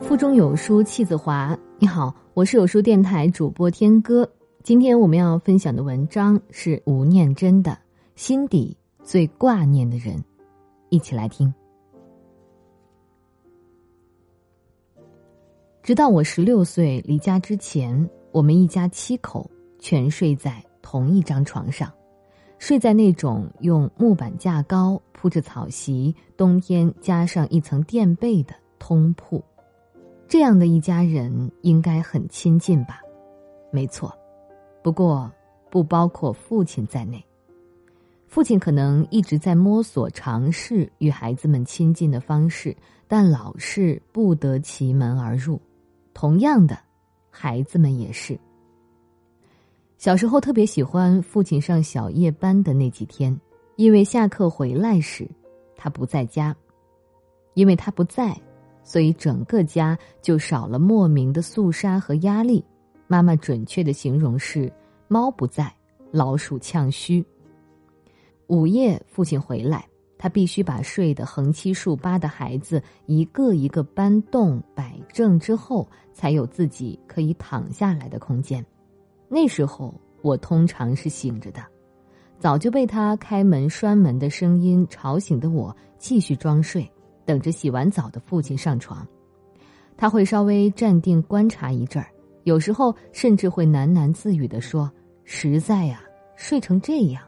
腹中有书气自华。你好，我是有书电台主播天歌。今天我们要分享的文章是吴念真的《心底最挂念的人》，一起来听。直到我十六岁离家之前，我们一家七口全睡在同一张床上，睡在那种用木板架高、铺着草席、冬天加上一层垫被的通铺。这样的一家人应该很亲近吧？没错，不过不包括父亲在内。父亲可能一直在摸索尝试与孩子们亲近的方式，但老是不得其门而入。同样的，孩子们也是。小时候特别喜欢父亲上小夜班的那几天，因为下课回来时，他不在家，因为他不在。所以整个家就少了莫名的肃杀和压力。妈妈准确的形容是：猫不在，老鼠呛须。午夜父亲回来，他必须把睡得横七竖八的孩子一个一个搬动摆正之后，才有自己可以躺下来的空间。那时候我通常是醒着的，早就被他开门拴门的声音吵醒的我，继续装睡。等着洗完澡的父亲上床，他会稍微站定观察一阵儿，有时候甚至会喃喃自语的说：“实在呀，睡成这样。”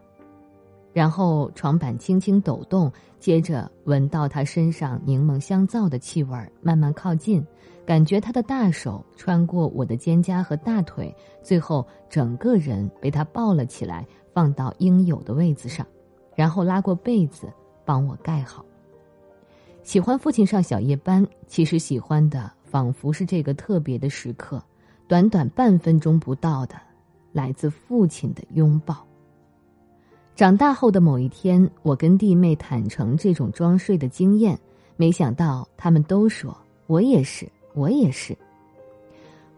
然后床板轻轻抖动，接着闻到他身上柠檬香皂的气味，慢慢靠近，感觉他的大手穿过我的肩胛和大腿，最后整个人被他抱了起来，放到应有的位子上，然后拉过被子帮我盖好。喜欢父亲上小夜班，其实喜欢的仿佛是这个特别的时刻，短短半分钟不到的，来自父亲的拥抱。长大后的某一天，我跟弟妹坦诚这种装睡的经验，没想到他们都说我也是，我也是。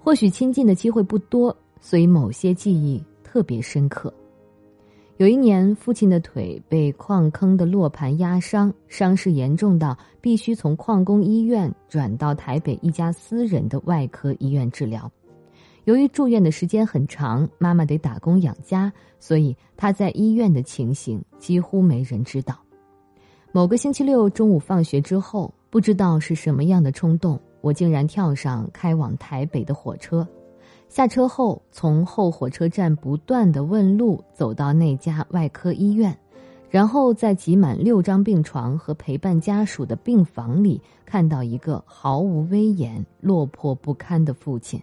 或许亲近的机会不多，所以某些记忆特别深刻。有一年，父亲的腿被矿坑的落盘压伤，伤势严重到必须从矿工医院转到台北一家私人的外科医院治疗。由于住院的时间很长，妈妈得打工养家，所以他在医院的情形几乎没人知道。某个星期六中午放学之后，不知道是什么样的冲动，我竟然跳上开往台北的火车。下车后，从后火车站不断的问路，走到那家外科医院，然后在挤满六张病床和陪伴家属的病房里，看到一个毫无威严、落魄不堪的父亲。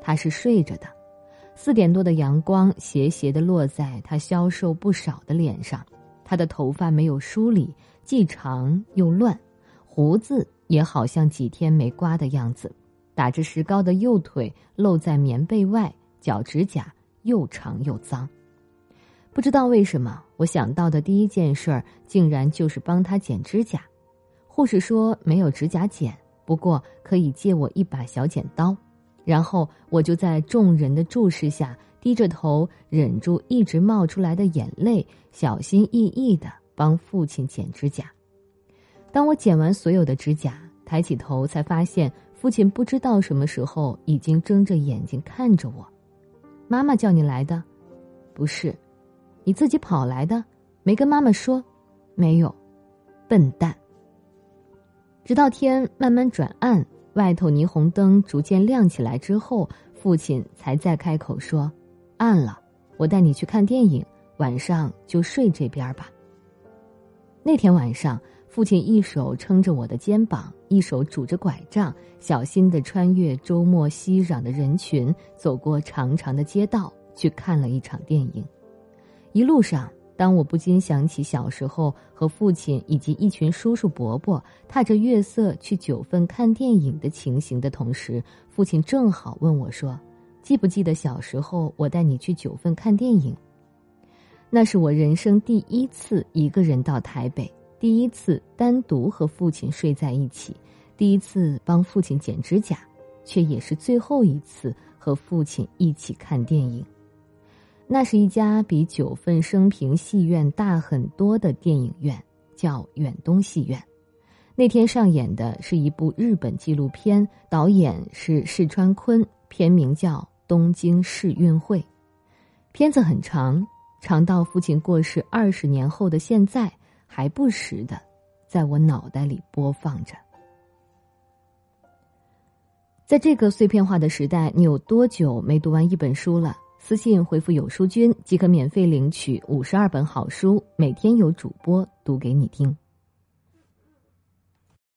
他是睡着的，四点多的阳光斜斜的落在他消瘦不少的脸上，他的头发没有梳理，既长又乱，胡子也好像几天没刮的样子。打着石膏的右腿露在棉被外，脚指甲又长又脏。不知道为什么，我想到的第一件事儿竟然就是帮他剪指甲。护士说没有指甲剪，不过可以借我一把小剪刀。然后我就在众人的注视下，低着头，忍住一直冒出来的眼泪，小心翼翼的帮父亲剪指甲。当我剪完所有的指甲，抬起头才发现。父亲不知道什么时候已经睁着眼睛看着我。妈妈叫你来的，不是，你自己跑来的，没跟妈妈说，没有，笨蛋。直到天慢慢转暗，外头霓虹灯逐渐亮起来之后，父亲才再开口说：“暗了，我带你去看电影，晚上就睡这边吧。”那天晚上。父亲一手撑着我的肩膀，一手拄着拐杖，小心地穿越周末熙攘的人群，走过长长的街道，去看了一场电影。一路上，当我不禁想起小时候和父亲以及一群叔叔伯伯踏着月色去九份看电影的情形的同时，父亲正好问我说：“记不记得小时候我带你去九份看电影？”那是我人生第一次一个人到台北。第一次单独和父亲睡在一起，第一次帮父亲剪指甲，却也是最后一次和父亲一起看电影。那是一家比九份生平戏院大很多的电影院，叫远东戏院。那天上演的是一部日本纪录片，导演是市川坤，片名叫《东京世运会》。片子很长，长到父亲过世二十年后的现在，还不时的在我脑袋里播放着。在这个碎片化的时代，你有多久没读完一本书了？私信回复“有书君”即可免费领取五十二本好书，每天有主播读给你听。